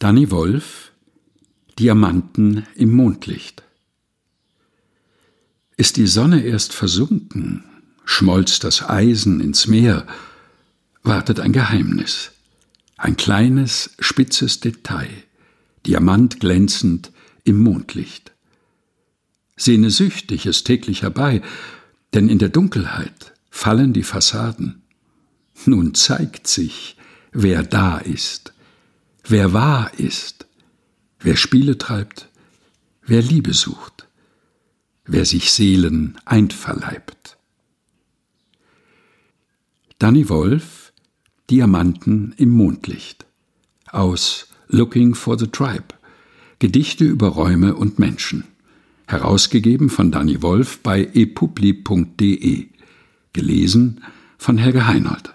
Danny Wolf Diamanten im Mondlicht Ist die Sonne erst versunken, schmolz das Eisen ins Meer, wartet ein Geheimnis, ein kleines, spitzes Detail, Diamant glänzend im Mondlicht. Sehne süchtig es täglich herbei, denn in der Dunkelheit fallen die Fassaden. Nun zeigt sich, wer da ist, wer wahr ist, wer Spiele treibt, wer Liebe sucht, wer sich Seelen einverleibt. Danny Wolf Diamanten im Mondlicht aus Looking for the Tribe Gedichte über Räume und Menschen herausgegeben von Danny Wolf bei epubli.de gelesen von Helge Heinold